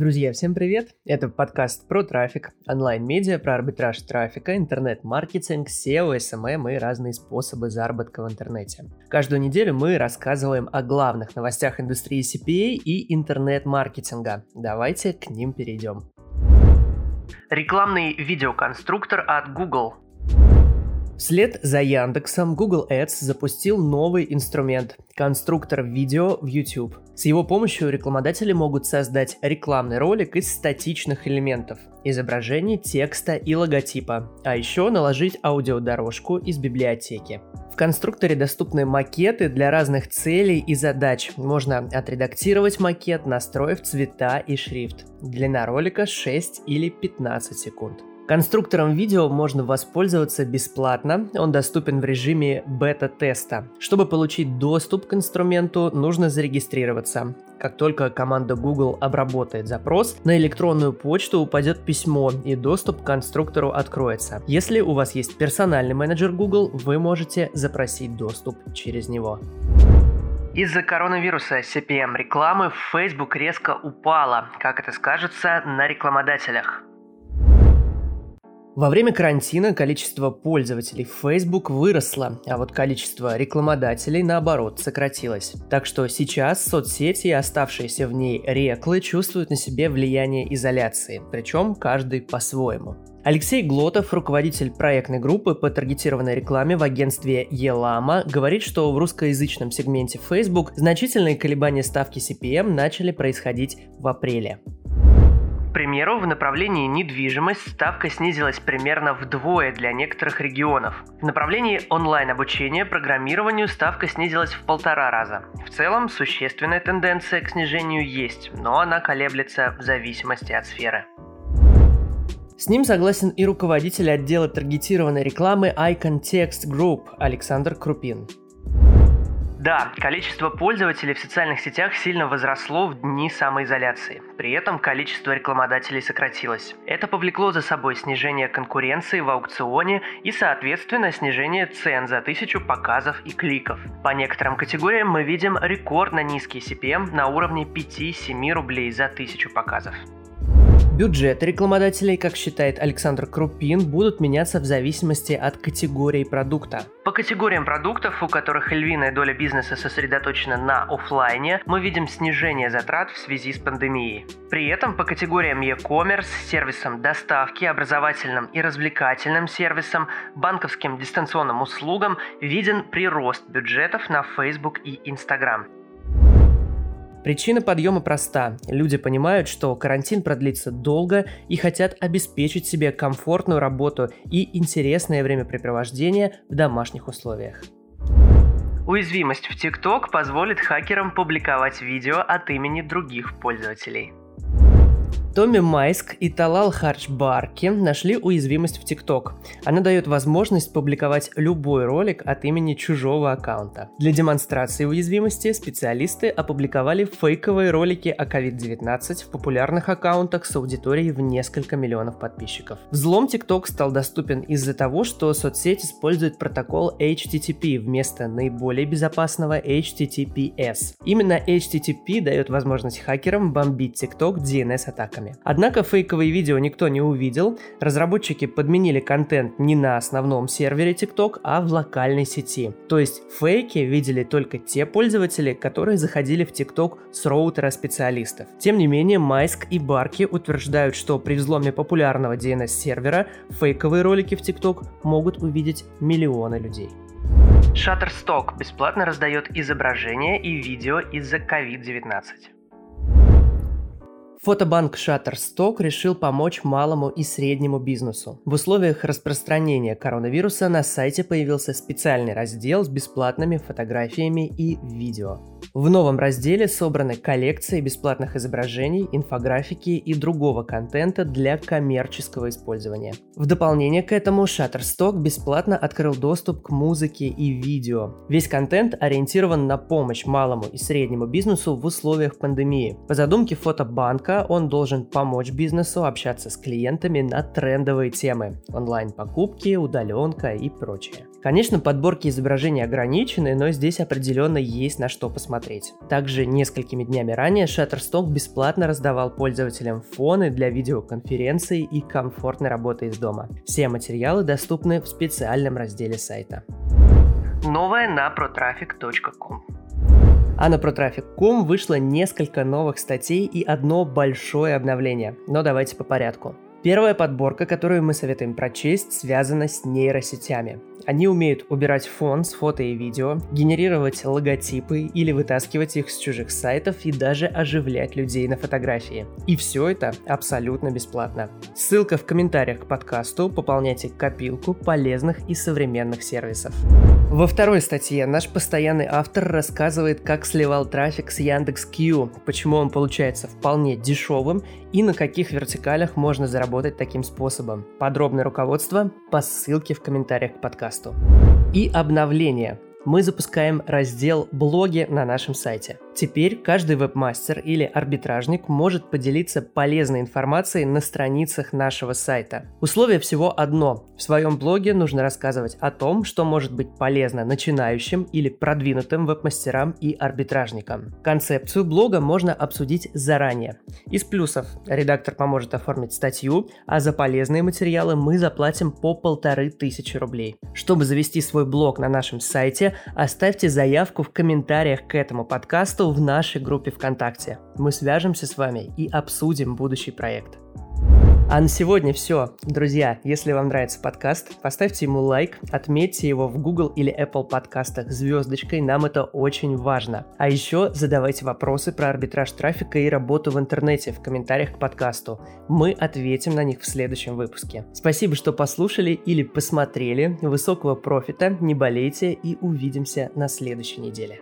Друзья, всем привет! Это подкаст про трафик, онлайн-медиа, про арбитраж трафика, интернет-маркетинг, SEO, SMM и разные способы заработка в интернете. Каждую неделю мы рассказываем о главных новостях индустрии CPA и интернет-маркетинга. Давайте к ним перейдем. Рекламный видеоконструктор от Google – Вслед за Яндексом Google Ads запустил новый инструмент – конструктор видео в YouTube. С его помощью рекламодатели могут создать рекламный ролик из статичных элементов – изображений, текста и логотипа, а еще наложить аудиодорожку из библиотеки. В конструкторе доступны макеты для разных целей и задач. Можно отредактировать макет, настроив цвета и шрифт. Длина ролика 6 или 15 секунд. Конструктором видео можно воспользоваться бесплатно, он доступен в режиме бета-теста. Чтобы получить доступ к инструменту, нужно зарегистрироваться. Как только команда Google обработает запрос, на электронную почту упадет письмо и доступ к конструктору откроется. Если у вас есть персональный менеджер Google, вы можете запросить доступ через него. Из-за коронавируса CPM рекламы Facebook резко упала. Как это скажется на рекламодателях? Во время карантина количество пользователей Facebook выросло, а вот количество рекламодателей, наоборот, сократилось. Так что сейчас соцсети и оставшиеся в ней реклы чувствуют на себе влияние изоляции, причем каждый по-своему. Алексей Глотов, руководитель проектной группы по таргетированной рекламе в агентстве Елама, говорит, что в русскоязычном сегменте Facebook значительные колебания ставки CPM начали происходить в апреле. К примеру, в направлении недвижимость ставка снизилась примерно вдвое для некоторых регионов. В направлении онлайн-обучения программированию ставка снизилась в полтора раза. В целом, существенная тенденция к снижению есть, но она колеблется в зависимости от сферы. С ним согласен и руководитель отдела таргетированной рекламы Icon Text Group Александр Крупин. Да, количество пользователей в социальных сетях сильно возросло в дни самоизоляции. При этом количество рекламодателей сократилось. Это повлекло за собой снижение конкуренции в аукционе и, соответственно, снижение цен за тысячу показов и кликов. По некоторым категориям мы видим рекордно низкий CPM на уровне 5-7 рублей за тысячу показов. Бюджеты рекламодателей, как считает Александр Крупин, будут меняться в зависимости от категории продукта. По категориям продуктов, у которых львиная доля бизнеса сосредоточена на офлайне, мы видим снижение затрат в связи с пандемией. При этом по категориям e-commerce, сервисам доставки, образовательным и развлекательным сервисам, банковским дистанционным услугам виден прирост бюджетов на Facebook и Instagram. Причина подъема проста. Люди понимают, что карантин продлится долго и хотят обеспечить себе комфортную работу и интересное времяпрепровождение в домашних условиях. Уязвимость в TikTok позволит хакерам публиковать видео от имени других пользователей. Томми Майск и Талал Харч Барки нашли уязвимость в ТикТок. Она дает возможность публиковать любой ролик от имени чужого аккаунта. Для демонстрации уязвимости специалисты опубликовали фейковые ролики о COVID-19 в популярных аккаунтах с аудиторией в несколько миллионов подписчиков. Взлом TikTok стал доступен из-за того, что соцсеть использует протокол HTTP вместо наиболее безопасного HTTPS. Именно HTTP дает возможность хакерам бомбить TikTok DNS-атаками фейками. Однако фейковые видео никто не увидел, разработчики подменили контент не на основном сервере TikTok, а в локальной сети. То есть фейки видели только те пользователи, которые заходили в TikTok с роутера специалистов. Тем не менее, Майск и Барки утверждают, что при взломе популярного DNS-сервера фейковые ролики в TikTok могут увидеть миллионы людей. Shutterstock бесплатно раздает изображения и видео из-за COVID-19. Фотобанк Shutterstock решил помочь малому и среднему бизнесу. В условиях распространения коронавируса на сайте появился специальный раздел с бесплатными фотографиями и видео. В новом разделе собраны коллекции бесплатных изображений, инфографики и другого контента для коммерческого использования. В дополнение к этому Shutterstock бесплатно открыл доступ к музыке и видео. Весь контент ориентирован на помощь малому и среднему бизнесу в условиях пандемии. По задумке фотобанка он должен помочь бизнесу общаться с клиентами на трендовые темы – онлайн-покупки, удаленка и прочее. Конечно, подборки изображений ограничены, но здесь определенно есть на что посмотреть. Также несколькими днями ранее Shutterstock бесплатно раздавал пользователям фоны для видеоконференций и комфортной работы из дома. Все материалы доступны в специальном разделе сайта. Новое на protraffic.com а на ProTraffic.com вышло несколько новых статей и одно большое обновление. Но давайте по порядку. Первая подборка, которую мы советуем прочесть, связана с нейросетями. Они умеют убирать фон с фото и видео, генерировать логотипы или вытаскивать их с чужих сайтов и даже оживлять людей на фотографии. И все это абсолютно бесплатно. Ссылка в комментариях к подкасту, пополняйте копилку полезных и современных сервисов. Во второй статье наш постоянный автор рассказывает, как сливал трафик с Яндекс.Кью, почему он получается вполне дешевым и на каких вертикалях можно заработать таким способом. Подробное руководство по ссылке в комментариях к подкасту подкасту. И обновление. Мы запускаем раздел «Блоги» на нашем сайте – Теперь каждый вебмастер или арбитражник может поделиться полезной информацией на страницах нашего сайта. Условие всего одно. В своем блоге нужно рассказывать о том, что может быть полезно начинающим или продвинутым веб-мастерам и арбитражникам. Концепцию блога можно обсудить заранее. Из плюсов редактор поможет оформить статью, а за полезные материалы мы заплатим по полторы тысячи рублей. Чтобы завести свой блог на нашем сайте, оставьте заявку в комментариях к этому подкасту подкасту в нашей группе ВКонтакте. Мы свяжемся с вами и обсудим будущий проект. А на сегодня все. Друзья, если вам нравится подкаст, поставьте ему лайк, отметьте его в Google или Apple подкастах звездочкой, нам это очень важно. А еще задавайте вопросы про арбитраж трафика и работу в интернете в комментариях к подкасту. Мы ответим на них в следующем выпуске. Спасибо, что послушали или посмотрели. Высокого профита, не болейте и увидимся на следующей неделе.